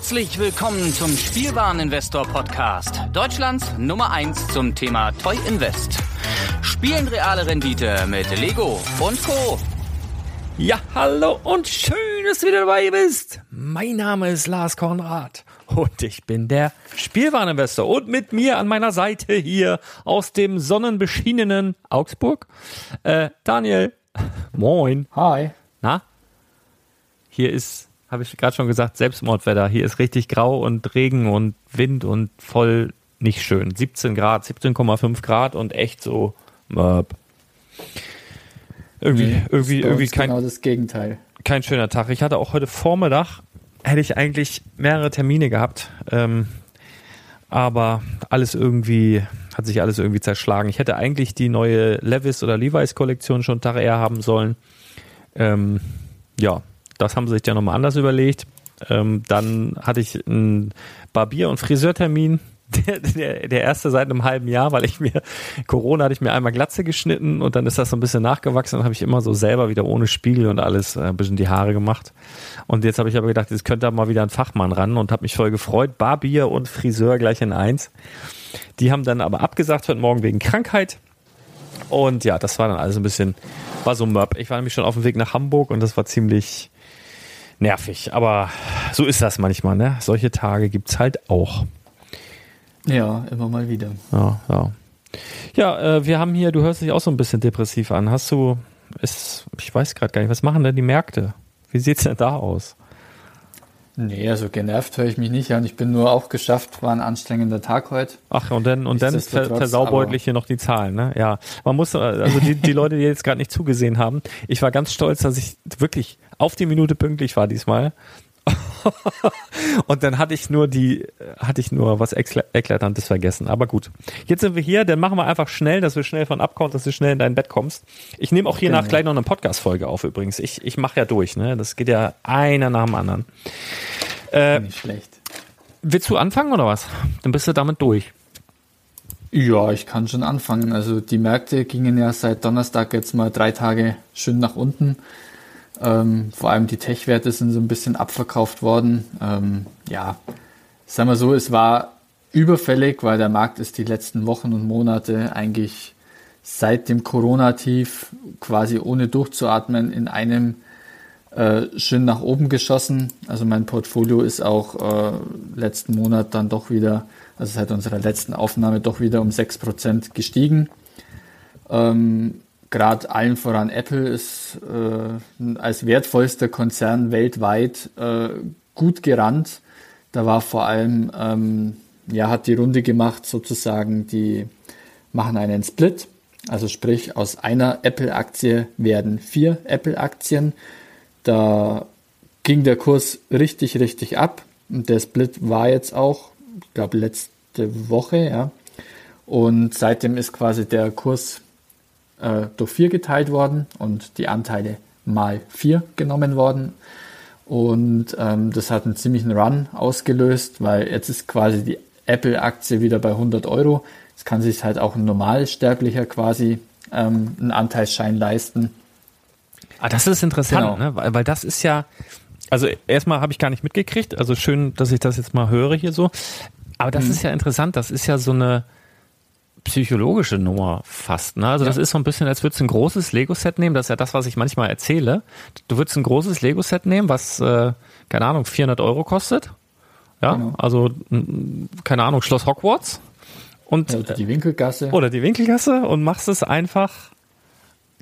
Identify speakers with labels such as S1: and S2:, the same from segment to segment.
S1: Herzlich willkommen zum Spielwareninvestor Podcast, Deutschlands Nummer 1 zum Thema Toy Invest. Spielen reale Rendite mit Lego und Co.
S2: Ja, hallo und schön, dass du wieder dabei bist. Mein Name ist Lars Konrad und ich bin der Spielwareninvestor und mit mir an meiner Seite hier aus dem sonnenbeschienenen Augsburg, äh, Daniel. Moin.
S3: Hi.
S2: Na? Hier ist habe ich gerade schon gesagt, Selbstmordwetter. Hier ist richtig grau und Regen und Wind und voll nicht schön. 17 Grad, 17,5 Grad und echt so. Äh, irgendwie, nee, irgendwie, irgendwie kein.
S3: Genau das Gegenteil.
S2: Kein schöner Tag. Ich hatte auch heute Vormittag, hätte ich eigentlich mehrere Termine gehabt. Ähm, aber alles irgendwie, hat sich alles irgendwie zerschlagen. Ich hätte eigentlich die neue Levis oder Levi's Kollektion schon einen Tag eher haben sollen. Ähm, ja, das haben sie sich ja nochmal anders überlegt. Ähm, dann hatte ich einen Barbier- und Friseurtermin. Der, der, der erste seit einem halben Jahr, weil ich mir, Corona hatte ich mir einmal Glatze geschnitten und dann ist das so ein bisschen nachgewachsen und habe ich immer so selber wieder ohne Spiegel und alles äh, ein bisschen die Haare gemacht. Und jetzt habe ich aber gedacht, jetzt könnte da mal wieder ein Fachmann ran und habe mich voll gefreut. Barbier und Friseur gleich in eins. Die haben dann aber abgesagt heute Morgen wegen Krankheit. Und ja, das war dann alles ein bisschen, war so Mörb. Ich war nämlich schon auf dem Weg nach Hamburg und das war ziemlich, nervig. Aber so ist das manchmal, ne? Solche Tage gibt es halt auch.
S3: Ja, immer mal wieder.
S2: Ja, ja. Ja, äh, wir haben hier, du hörst dich auch so ein bisschen depressiv an. Hast du, ist, ich weiß gerade gar nicht, was machen denn die Märkte? Wie sieht es denn da aus?
S3: Nee, also genervt höre ich mich nicht an. Ich bin nur auch geschafft, war ein anstrengender Tag heute.
S2: Ach, und dann, und dann versaubeutlich hier noch die Zahlen, ne? Ja. Man muss, also die, die Leute, die jetzt gerade nicht zugesehen haben, ich war ganz stolz, dass ich wirklich auf die Minute pünktlich war diesmal. und dann hatte ich nur die, hatte ich nur was Eklatantes vergessen. Aber gut. Jetzt sind wir hier, dann machen wir einfach schnell, dass wir schnell von abkommen, dass du schnell in dein Bett kommst. Ich nehme auch hier genau. nach gleich noch eine Podcast-Folge auf übrigens. Ich, ich mache ja durch, ne? Das geht ja einer nach dem anderen.
S3: Äh, Nicht schlecht.
S2: Willst du anfangen oder was? Dann bist du damit durch.
S3: Ja, ich kann schon anfangen. Also die Märkte gingen ja seit Donnerstag jetzt mal drei Tage schön nach unten. Ähm, vor allem die Tech-Werte sind so ein bisschen abverkauft worden. Ähm, ja, sagen wir so, es war überfällig, weil der Markt ist die letzten Wochen und Monate eigentlich seit dem Corona-Tief quasi ohne durchzuatmen in einem äh, schön nach oben geschossen. Also mein Portfolio ist auch äh, letzten Monat dann doch wieder, also seit unserer letzten Aufnahme doch wieder um 6% gestiegen. Ähm, gerade allen voran Apple ist äh, als wertvollster Konzern weltweit äh, gut gerannt. Da war vor allem, ähm, ja, hat die Runde gemacht sozusagen, die machen einen Split. Also sprich, aus einer Apple-Aktie werden vier Apple-Aktien. Da ging der Kurs richtig, richtig ab. Und der Split war jetzt auch, ich glaube, letzte Woche, ja. Und seitdem ist quasi der Kurs äh, durch vier geteilt worden und die Anteile mal vier genommen worden. Und ähm, das hat einen ziemlichen Run ausgelöst, weil jetzt ist quasi die Apple-Aktie wieder bei 100 Euro. Jetzt kann sich halt auch ein Normalsterblicher quasi ähm, einen Anteilsschein leisten.
S2: Ah, das ist interessant, genau. ne? weil, weil das ist ja, also erstmal habe ich gar nicht mitgekriegt, also schön, dass ich das jetzt mal höre hier so. Aber das mhm. ist ja interessant, das ist ja so eine, psychologische Nummer fast. Ne? Also ja. das ist so ein bisschen, als würdest du ein großes Lego-Set nehmen. Das ist ja das, was ich manchmal erzähle. Du würdest ein großes Lego-Set nehmen, was, äh, keine Ahnung, 400 Euro kostet. Ja, genau. also, keine Ahnung, Schloss Hogwarts. Und,
S3: oder die Winkelgasse.
S2: Oder die Winkelgasse und machst es einfach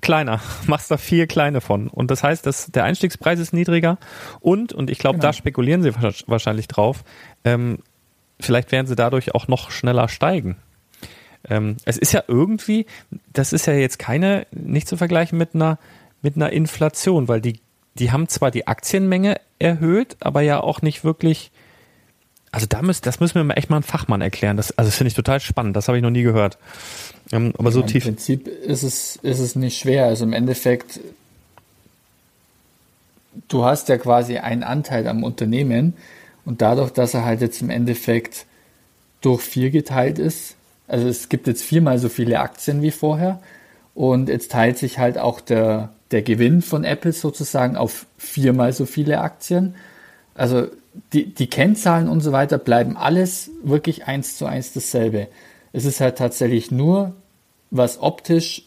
S2: kleiner. Machst da vier kleine von. Und das heißt, dass der Einstiegspreis ist niedriger. Und, und ich glaube, genau. da spekulieren sie wahrscheinlich drauf, ähm, vielleicht werden sie dadurch auch noch schneller steigen. Ähm, es ist ja irgendwie, das ist ja jetzt keine, nicht zu vergleichen mit einer, mit einer Inflation, weil die, die haben zwar die Aktienmenge erhöht, aber ja auch nicht wirklich, also da müsst, das müssen wir mal echt mal einen Fachmann erklären. Das, also das finde ich total spannend, das habe ich noch nie gehört. Ähm, aber so
S3: ja,
S2: tief.
S3: Im Prinzip ist es, ist es nicht schwer. Also im Endeffekt, du hast ja quasi einen Anteil am Unternehmen und dadurch, dass er halt jetzt im Endeffekt durch vier geteilt ist, also es gibt jetzt viermal so viele Aktien wie vorher und jetzt teilt sich halt auch der, der Gewinn von Apple sozusagen auf viermal so viele Aktien. Also die, die Kennzahlen und so weiter bleiben alles wirklich eins zu eins dasselbe. Es ist halt tatsächlich nur, was optisch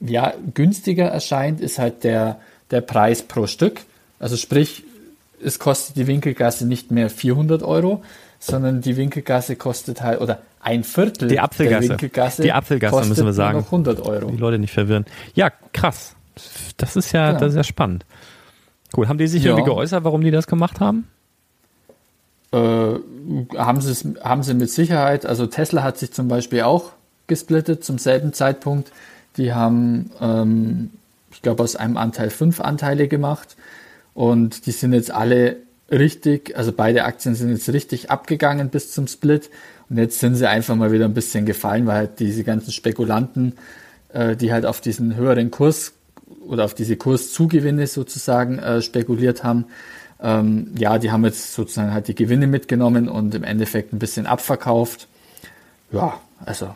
S3: ja, günstiger erscheint, ist halt der, der Preis pro Stück. Also sprich, es kostet die Winkelgasse nicht mehr 400 Euro, sondern die Winkelgasse kostet halt, oder ein Viertel
S2: die Apfelgasse.
S3: der Winkelgasse,
S2: die Apfelgasse müssen wir sagen.
S3: noch 100 Euro.
S2: Die Leute nicht verwirren. Ja, krass. Das ist ja, genau. das ist ja spannend. Cool. Haben die sich ja. irgendwie geäußert, warum die das gemacht haben?
S3: Äh, haben, sie haben sie mit Sicherheit. Also Tesla hat sich zum Beispiel auch gesplittet zum selben Zeitpunkt. Die haben, ähm, ich glaube, aus einem Anteil fünf Anteile gemacht. Und die sind jetzt alle richtig, also beide Aktien sind jetzt richtig abgegangen bis zum Split. Und jetzt sind sie einfach mal wieder ein bisschen gefallen, weil halt diese ganzen Spekulanten, äh, die halt auf diesen höheren Kurs oder auf diese Kurszugewinne sozusagen äh, spekuliert haben, ähm, ja, die haben jetzt sozusagen halt die Gewinne mitgenommen und im Endeffekt ein bisschen abverkauft. Ja, also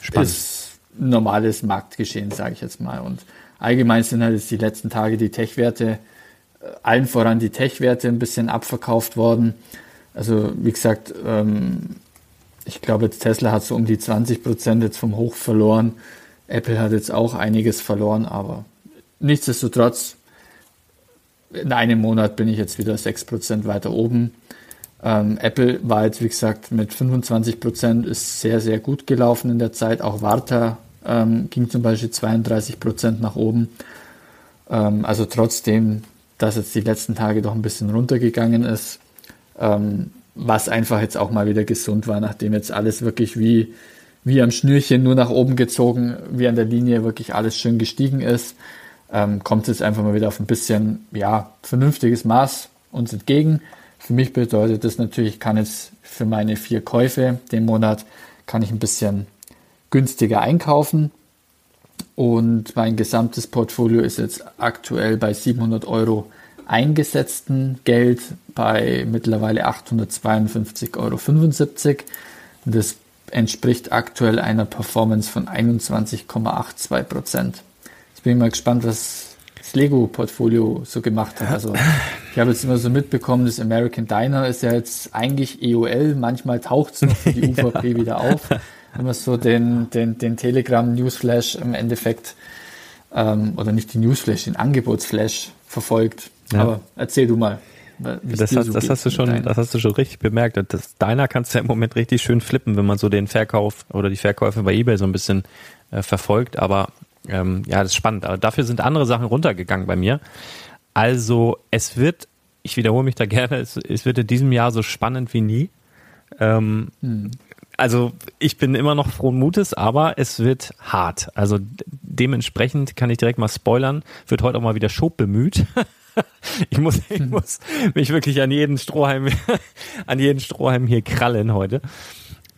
S3: Spannend. ist normales Marktgeschehen, sage ich jetzt mal. Und allgemein sind halt jetzt die letzten Tage die Tech-Werte allen voran die Tech-Werte ein bisschen abverkauft worden. Also wie gesagt, ähm, ich glaube, jetzt Tesla hat so um die 20 Prozent jetzt vom Hoch verloren. Apple hat jetzt auch einiges verloren, aber nichtsdestotrotz, in einem Monat bin ich jetzt wieder 6 Prozent weiter oben. Ähm, Apple war jetzt, wie gesagt, mit 25 Prozent ist sehr, sehr gut gelaufen in der Zeit. Auch Warta ähm, ging zum Beispiel 32 Prozent nach oben. Ähm, also trotzdem dass jetzt die letzten Tage doch ein bisschen runtergegangen ist, ähm, was einfach jetzt auch mal wieder gesund war, nachdem jetzt alles wirklich wie, wie am Schnürchen nur nach oben gezogen, wie an der Linie wirklich alles schön gestiegen ist, ähm, kommt jetzt einfach mal wieder auf ein bisschen, ja, vernünftiges Maß uns entgegen. Für mich bedeutet das natürlich, ich kann jetzt für meine vier Käufe den Monat, kann ich ein bisschen günstiger einkaufen. Und mein gesamtes Portfolio ist jetzt aktuell bei 700 Euro eingesetzten Geld bei mittlerweile 852,75 Euro. Das entspricht aktuell einer Performance von 21,82 Prozent. Jetzt bin ich mal gespannt, was das Lego-Portfolio so gemacht hat. Also ich habe jetzt immer so mitbekommen, das American Diner ist ja jetzt eigentlich EOL, manchmal taucht es noch für die UVP ja. wieder auf wenn man so den, den, den Telegram-Newsflash im Endeffekt, ähm, oder nicht die Newsflash, den Angebotsflash verfolgt. Ja. Aber erzähl du mal.
S2: Das hast, so das, hast du schon, das hast du schon richtig bemerkt. Das Deiner kannst du ja im Moment richtig schön flippen, wenn man so den Verkauf oder die Verkäufe bei eBay so ein bisschen äh, verfolgt. Aber ähm, ja, das ist spannend. Aber dafür sind andere Sachen runtergegangen bei mir. Also es wird, ich wiederhole mich da gerne, es, es wird in diesem Jahr so spannend wie nie. Ähm, hm also ich bin immer noch frohen Mutes, aber es wird hart. Also dementsprechend kann ich direkt mal spoilern, wird heute auch mal wieder Schob bemüht. ich muss, ich hm. muss mich wirklich an jeden Strohhalm, an jeden Strohhalm hier krallen heute.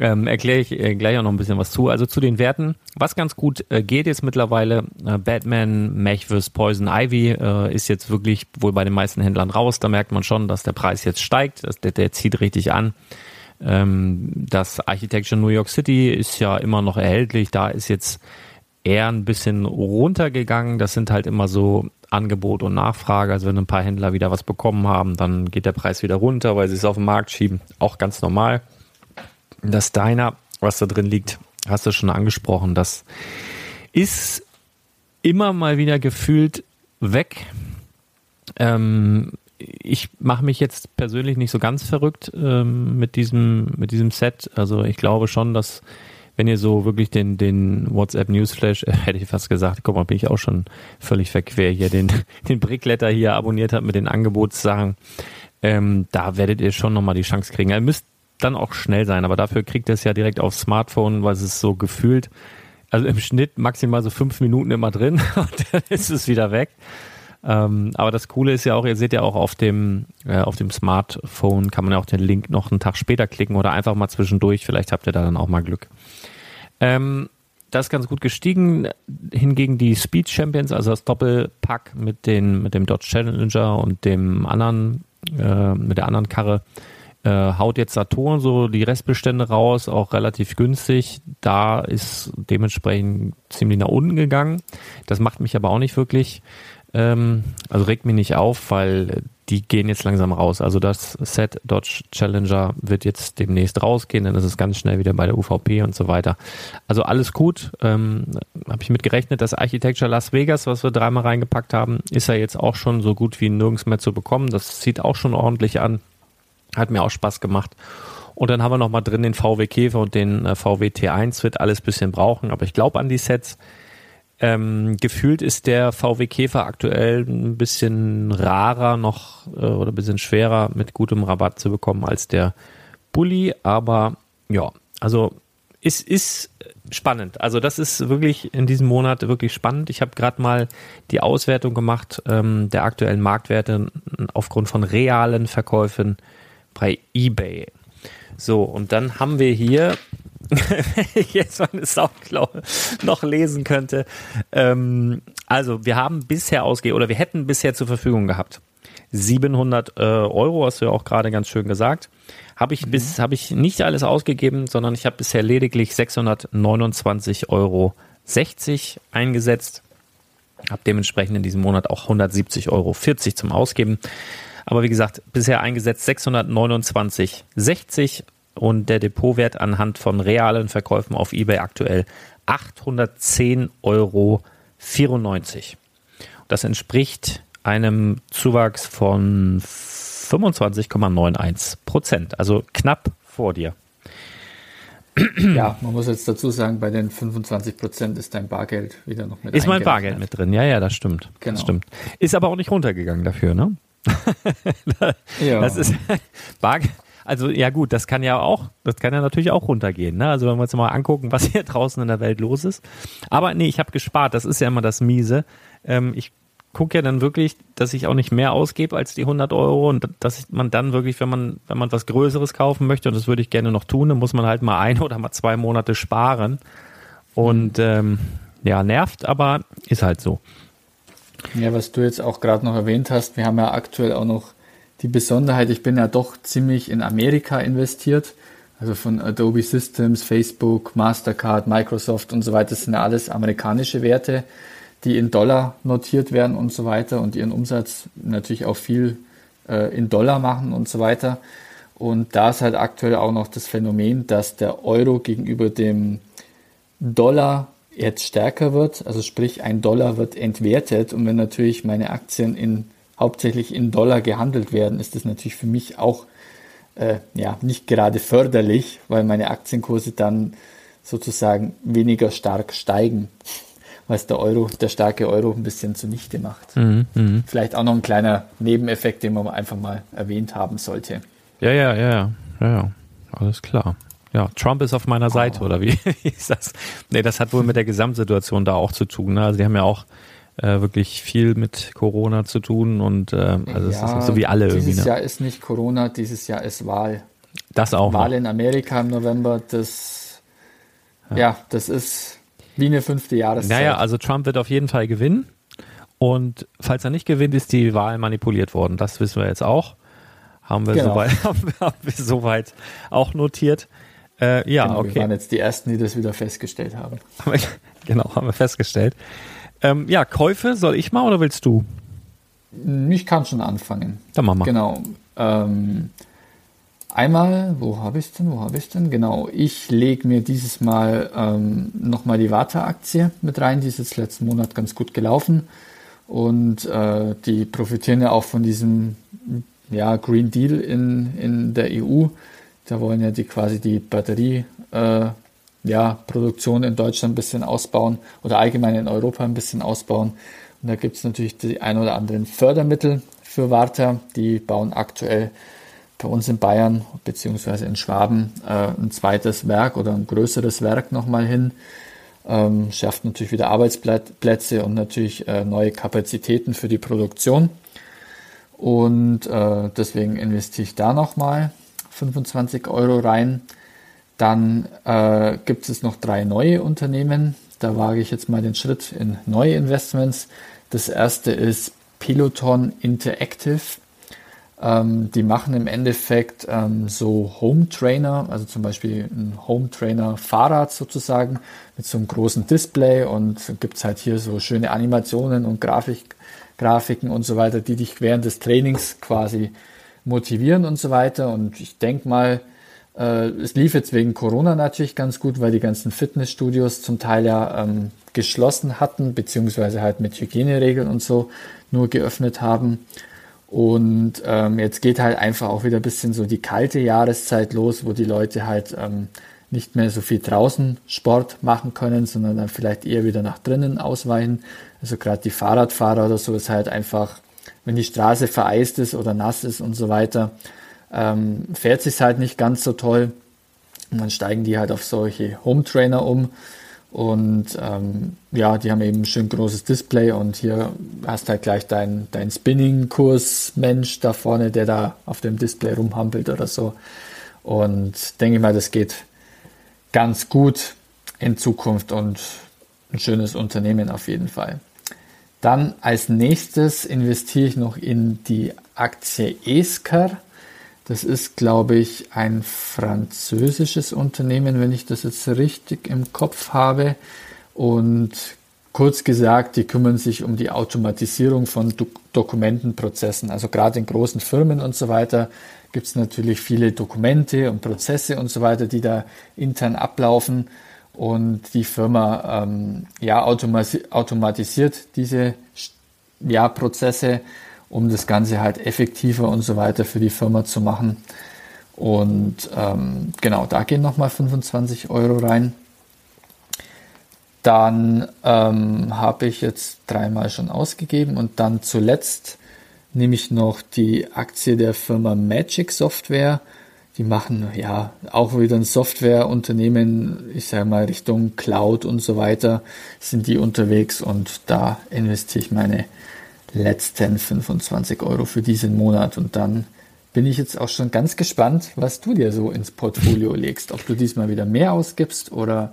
S2: Ähm, erkläre ich äh, gleich auch noch ein bisschen was zu. Also zu den Werten, was ganz gut äh, geht jetzt mittlerweile, äh, Batman, Mech vs. Poison Ivy äh, ist jetzt wirklich wohl bei den meisten Händlern raus. Da merkt man schon, dass der Preis jetzt steigt. Das, der, der zieht richtig an. Ähm, das Architecture New York City ist ja immer noch erhältlich. Da ist jetzt eher ein bisschen runtergegangen. Das sind halt immer so Angebot und Nachfrage. Also wenn ein paar Händler wieder was bekommen haben, dann geht der Preis wieder runter, weil sie es auf den Markt schieben. Auch ganz normal. Das Diner, was da drin liegt, hast du schon angesprochen. Das ist immer mal wieder gefühlt weg. Ähm, ich mache mich jetzt persönlich nicht so ganz verrückt ähm, mit diesem mit diesem Set. Also ich glaube schon, dass wenn ihr so wirklich den den WhatsApp Newsflash, äh, hätte ich fast gesagt, guck mal, bin ich auch schon völlig verquer hier den den Brickletter hier abonniert habt mit den Angebotssachen, ähm, da werdet ihr schon nochmal die Chance kriegen. Ihr müsst dann auch schnell sein, aber dafür kriegt ihr es ja direkt aufs Smartphone, weil es ist so gefühlt, also im Schnitt maximal so fünf Minuten immer drin und dann ist es wieder weg. Ähm, aber das Coole ist ja auch, ihr seht ja auch auf dem, äh, auf dem Smartphone kann man ja auch den Link noch einen Tag später klicken oder einfach mal zwischendurch. Vielleicht habt ihr da dann auch mal Glück. Ähm, das ist ganz gut gestiegen. Hingegen die Speed Champions, also das Doppelpack mit, den, mit dem Dodge Challenger und dem anderen, äh, mit der anderen Karre, äh, haut jetzt Saturn so die Restbestände raus, auch relativ günstig. Da ist dementsprechend ziemlich nach unten gegangen. Das macht mich aber auch nicht wirklich Ähm, also regt mich nicht auf, weil die gehen jetzt langsam raus. Also das Set Dodge Challenger wird jetzt demnächst rausgehen, dann ist es ganz schnell wieder bei der UVP und so weiter. Also alles gut. Ähm, Habe ich mit gerechnet, das Architecture Las Vegas, was wir dreimal reingepackt haben, ist ja jetzt auch schon so gut wie nirgends mehr zu bekommen. Das sieht auch schon ordentlich an. Hat mir auch Spaß gemacht. Und dann haben wir noch mal drin den VW Käfer und den äh, VW T1. Wird alles bisschen brauchen, aber ich glaube an die Sets. Ähm, gefühlt ist der VW Käfer aktuell ein bisschen rarer noch äh, oder ein bisschen schwerer mit gutem Rabatt zu bekommen als der Bulli, aber ja, also es ist spannend. Also das ist wirklich in diesem Monat wirklich spannend. Ich habe gerade mal die Auswertung gemacht ähm, der aktuellen Marktwerte aufgrund von realen Verkäufen bei eBay. So, und dann haben wir hier, wenn ich jetzt meine Soundklaue noch lesen könnte, ähm, also wir haben bisher ausgegeben, oder wir hätten bisher zur Verfügung gehabt 700 äh, Euro, hast du ja auch gerade ganz schön gesagt. Habe ich mhm. habe ich nicht alles ausgegeben, sondern ich habe bisher lediglich 629 Euro 60 eingesetzt. Habe dementsprechend in diesem Monat auch 170 Euro 40 zum Ausgeben. Aber wie gesagt, bisher eingesetzt 629,60 und der Depotwert anhand von realen Verkäufen auf eBay aktuell 810,94 Euro. Das entspricht einem Zuwachs von 25,91 Prozent, also knapp vor dir.
S3: Ja, man muss jetzt dazu sagen, bei den 25 Prozent ist dein Bargeld wieder noch mit
S2: Ist mein Bargeld mit drin, ja, ja, das stimmt. Genau. Das stimmt. Ist aber auch nicht runtergegangen dafür, ne? ja. Das ist Bargeld. Also ja gut, das kann ja auch, das kann ja natürlich auch runtergehen. Ne? Also wenn wir uns mal angucken, was hier draußen in der Welt los ist. Aber nee, ich habe gespart. Das ist ja immer das Miese. Ähm, ich gucke ja dann wirklich, dass ich auch nicht mehr ausgebe als die 100 Euro und dass man dann wirklich, wenn man wenn man was Größeres kaufen möchte und das würde ich gerne noch tun, dann muss man halt mal ein oder mal zwei Monate sparen. Und ähm, ja, nervt, aber ist halt so.
S3: Ja, was du jetzt auch gerade noch erwähnt hast, wir haben ja aktuell auch noch die Besonderheit, ich bin ja doch ziemlich in Amerika investiert. Also von Adobe Systems, Facebook, Mastercard, Microsoft und so weiter, das sind ja alles amerikanische Werte, die in Dollar notiert werden und so weiter und ihren Umsatz natürlich auch viel äh, in Dollar machen und so weiter. Und da ist halt aktuell auch noch das Phänomen, dass der Euro gegenüber dem Dollar jetzt stärker wird, also sprich ein Dollar wird entwertet und wenn natürlich meine Aktien in hauptsächlich in Dollar gehandelt werden, ist das natürlich für mich auch äh, ja nicht gerade förderlich, weil meine Aktienkurse dann sozusagen weniger stark steigen, was der Euro, der starke Euro ein bisschen zunichte macht. Mhm, mh. Vielleicht auch noch ein kleiner Nebeneffekt, den man einfach mal erwähnt haben sollte.
S2: Ja, ja, ja, ja, ja, alles klar. Ja, Trump ist auf meiner Seite, oh. oder wie ist das? Nee, das hat wohl mit der Gesamtsituation da auch zu tun. Ne? Also die haben ja auch äh, wirklich viel mit Corona zu tun und äh, also ja, es ist so wie alle
S3: dieses
S2: irgendwie.
S3: Dieses ne? Jahr ist nicht Corona, dieses Jahr ist Wahl.
S2: Das auch.
S3: Wahl noch. in Amerika im November, das ja. ja, das ist wie eine fünfte Jahreszeit.
S2: Naja, also Trump wird auf jeden Fall gewinnen. Und falls er nicht gewinnt, ist die Wahl manipuliert worden. Das wissen wir jetzt auch. Haben wir, genau. soweit, haben wir soweit auch notiert. Äh, ja,
S3: genau,
S2: okay.
S3: Wir waren jetzt die Ersten, die das wieder festgestellt haben.
S2: genau, haben wir festgestellt. Ähm, ja, Käufe, soll ich mal oder willst du?
S3: Ich kann schon anfangen.
S2: Dann mach mal.
S3: Genau. Ähm, einmal, wo habe ich denn? Wo habe ich denn? Genau, ich lege mir dieses Mal ähm, nochmal die Warta-Aktie mit rein. Die ist jetzt letzten Monat ganz gut gelaufen. Und äh, die profitieren ja auch von diesem ja, Green Deal in, in der EU. Da wollen ja die quasi die Batterie äh, ja, Produktion in Deutschland ein bisschen ausbauen oder allgemein in Europa ein bisschen ausbauen. Und da gibt es natürlich die ein oder anderen Fördermittel für Warta. Die bauen aktuell bei uns in Bayern bzw. in Schwaben äh, ein zweites Werk oder ein größeres Werk nochmal hin. Ähm, schafft natürlich wieder Arbeitsplätze und natürlich äh, neue Kapazitäten für die Produktion. Und äh, deswegen investiere ich da nochmal 25 Euro rein. Dann äh, gibt es noch drei neue Unternehmen. Da wage ich jetzt mal den Schritt in neue Investments. Das erste ist Peloton Interactive. Ähm, die machen im Endeffekt ähm, so Home Trainer, also zum Beispiel ein Home Trainer Fahrrad sozusagen mit so einem großen Display und gibt es halt hier so schöne Animationen und Grafik, Grafiken und so weiter, die dich während des Trainings quasi motivieren und so weiter. Und ich denke mal, äh, es lief jetzt wegen Corona natürlich ganz gut, weil die ganzen Fitnessstudios zum Teil ja ähm, geschlossen hatten, beziehungsweise halt mit Hygieneregeln und so nur geöffnet haben. Und ähm, jetzt geht halt einfach auch wieder ein bisschen so die kalte Jahreszeit los, wo die Leute halt ähm, nicht mehr so viel draußen Sport machen können, sondern dann vielleicht eher wieder nach drinnen ausweichen. Also gerade die Fahrradfahrer oder so ist halt einfach, wenn die Straße vereist ist oder nass ist und so weiter, ähm, fährt sich halt nicht ganz so toll. Und dann steigen die halt auf solche Home Trainer um. Und ähm, ja, die haben eben ein schön großes Display und hier hast halt gleich dein, dein Spinning-Kurs-Mensch da vorne, der da auf dem Display rumhampelt oder so. Und denke ich mal, das geht ganz gut in Zukunft und ein schönes Unternehmen auf jeden Fall. Dann als nächstes investiere ich noch in die Aktie Esker. Das ist, glaube ich, ein französisches Unternehmen, wenn ich das jetzt richtig im Kopf habe. Und kurz gesagt, die kümmern sich um die Automatisierung von Do Dokumentenprozessen. Also gerade in großen Firmen und so weiter gibt es natürlich viele Dokumente und Prozesse und so weiter, die da intern ablaufen. Und die Firma ähm, ja, automatisiert diese ja, Prozesse um das Ganze halt effektiver und so weiter für die Firma zu machen. Und ähm, genau, da gehen nochmal 25 Euro rein. Dann ähm, habe ich jetzt dreimal schon ausgegeben und dann zuletzt nehme ich noch die Aktie der Firma Magic Software. Die machen ja auch wieder ein Softwareunternehmen, ich sage mal Richtung Cloud und so weiter, sind die unterwegs und da investiere ich meine letzten 25 Euro für diesen Monat. Und dann bin ich jetzt auch schon ganz gespannt, was du dir so ins Portfolio legst. Ob du diesmal wieder mehr ausgibst oder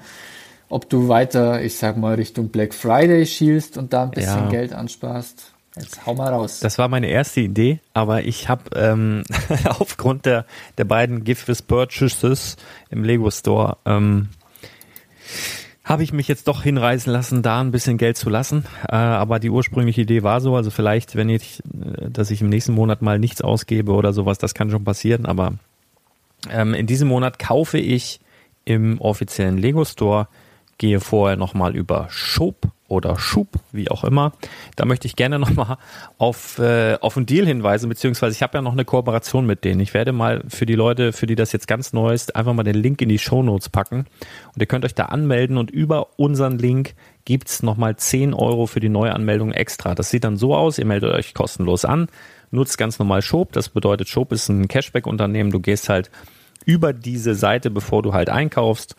S3: ob du weiter, ich sag mal, Richtung Black Friday schielst und da ein bisschen ja. Geld ansparst. Jetzt hau mal raus.
S2: Das war meine erste Idee, aber ich habe ähm, aufgrund der, der beiden Gift with Purchases im Lego Store ähm, habe ich mich jetzt doch hinreißen lassen, da ein bisschen Geld zu lassen. Äh, aber die ursprüngliche Idee war so, also vielleicht, wenn ich, äh, dass ich im nächsten Monat mal nichts ausgebe oder sowas, das kann schon passieren. Aber ähm, in diesem Monat kaufe ich im offiziellen Lego Store, gehe vorher nochmal über Shop oder Schub, wie auch immer. Da möchte ich gerne nochmal auf, äh, auf einen Deal hinweisen, beziehungsweise ich habe ja noch eine Kooperation mit denen. Ich werde mal für die Leute, für die das jetzt ganz neu ist, einfach mal den Link in die Show Notes packen. Und ihr könnt euch da anmelden und über unseren Link gibt's nochmal 10 Euro für die Neuanmeldung extra. Das sieht dann so aus, ihr meldet euch kostenlos an, nutzt ganz normal Schop. Das bedeutet, Schop ist ein Cashback-Unternehmen. Du gehst halt über diese Seite, bevor du halt einkaufst,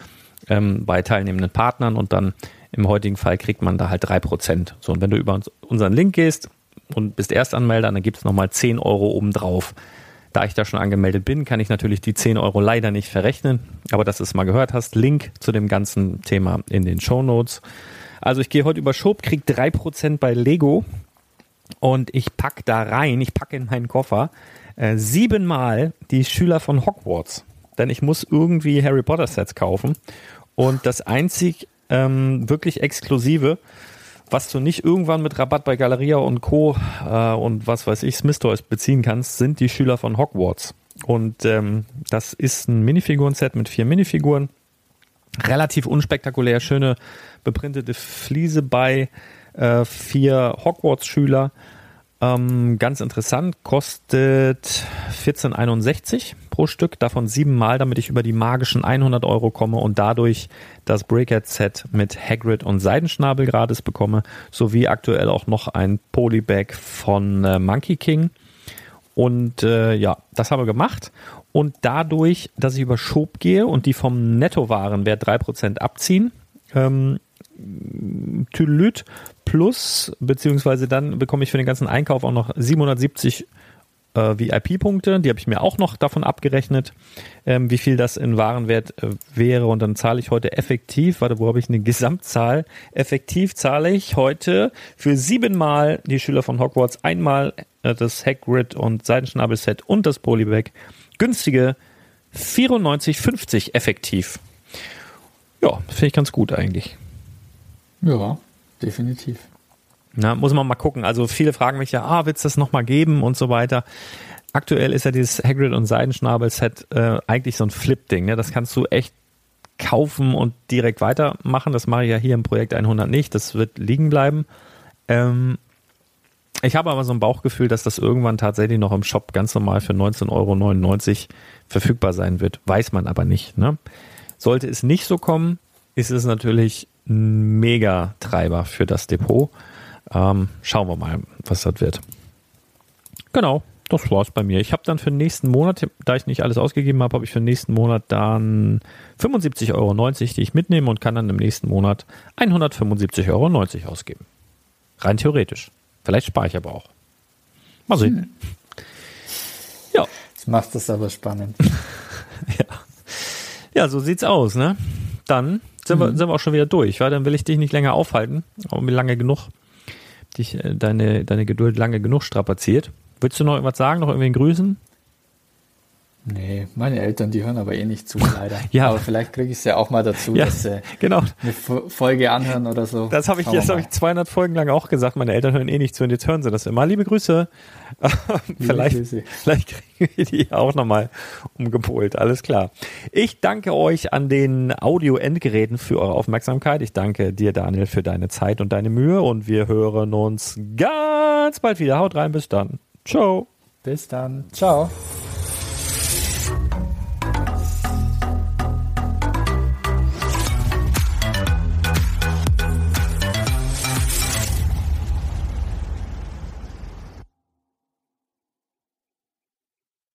S2: ähm, bei teilnehmenden Partnern und dann im heutigen Fall kriegt man da halt drei Prozent. So, und wenn du über unseren Link gehst und bist Erstanmelder, dann gibt es nochmal zehn Euro obendrauf. Da ich da schon angemeldet bin, kann ich natürlich die 10 Euro leider nicht verrechnen. Aber dass du es mal gehört hast, Link zu dem ganzen Thema in den Show Notes. Also ich gehe heute über Schob, krieg drei Prozent bei Lego und ich pack da rein, ich packe in meinen Koffer äh, siebenmal die Schüler von Hogwarts. Denn ich muss irgendwie Harry Potter Sets kaufen. Und das einzig ähm, wirklich exklusive, was du nicht irgendwann mit Rabatt bei Galeria und Co. Äh, und was weiß ich, Smith Toys beziehen kannst, sind die Schüler von Hogwarts. Und ähm, das ist ein Minifiguren-Set mit vier Minifiguren. Relativ unspektakulär, schöne beprintete Fliese bei äh, vier Hogwarts-Schüler. Ähm, ganz interessant, kostet 14,61 pro Stück, davon siebenmal, damit ich über die magischen 100 Euro komme und dadurch das Breakout-Set mit Hagrid und Seidenschnabel gratis bekomme, sowie aktuell auch noch ein Polybag von äh, Monkey King. Und äh, ja, das habe ich gemacht. Und dadurch, dass ich über Schob gehe und die vom Nettowarenwert 3% abziehen, ähm, Tüdelüt plus, beziehungsweise dann bekomme ich für den ganzen Einkauf auch noch 770 äh, VIP-Punkte. Die habe ich mir auch noch davon abgerechnet, ähm, wie viel das in Warenwert äh, wäre. Und dann zahle ich heute effektiv, warte, wo habe ich eine Gesamtzahl? Effektiv zahle ich heute für siebenmal die Schüler von Hogwarts, einmal äh, das Hagrid und Seidenschnabel-Set und das Polybag. Günstige 94,50 effektiv. Ja, finde ich ganz gut eigentlich.
S3: Ja, definitiv.
S2: Na, muss man mal gucken. Also viele fragen mich ja, ah, wird es das nochmal geben und so weiter. Aktuell ist ja dieses Hagrid und Seidenschnabel-Set äh, eigentlich so ein Flip-Ding. Ne? Das kannst du echt kaufen und direkt weitermachen. Das mache ich ja hier im Projekt 100 nicht. Das wird liegen bleiben. Ähm, ich habe aber so ein Bauchgefühl, dass das irgendwann tatsächlich noch im Shop ganz normal für 19,99 Euro verfügbar sein wird. Weiß man aber nicht. Ne? Sollte es nicht so kommen, ist es natürlich ein Mega-Treiber für das Depot. Ähm, schauen wir mal, was das wird. Genau, das war's bei mir. Ich habe dann für den nächsten Monat, da ich nicht alles ausgegeben habe, habe ich für den nächsten Monat dann 75,90 Euro, die ich mitnehme und kann dann im nächsten Monat 175,90 Euro ausgeben. Rein theoretisch. Vielleicht spare ich aber auch. Mal sehen. Hm.
S3: Ja. Das macht das aber spannend.
S2: ja. Ja, so sieht's aus, ne? Dann sind, mhm. wir, sind wir auch schon wieder durch, weil dann will ich dich nicht länger aufhalten, aber mir lange genug, dich, äh, deine, deine Geduld lange genug strapaziert. Willst du noch irgendwas sagen, noch irgendwen grüßen?
S3: Nee, meine Eltern, die hören aber eh nicht zu, leider. ja. Aber vielleicht kriege ich es ja auch mal dazu, ja, dass sie
S2: genau.
S3: eine Folge anhören oder so.
S2: Das habe ich, das habe ich 200 Folgen lang auch gesagt. Meine Eltern hören eh nicht zu und jetzt hören sie das immer. Liebe Grüße. vielleicht, Grüße. vielleicht kriegen wir die auch nochmal umgepolt. Alles klar. Ich danke euch an den Audio-Endgeräten für eure Aufmerksamkeit. Ich danke dir, Daniel, für deine Zeit und deine Mühe und wir hören uns ganz bald wieder. Haut rein, bis dann. Ciao.
S3: Bis dann. Ciao.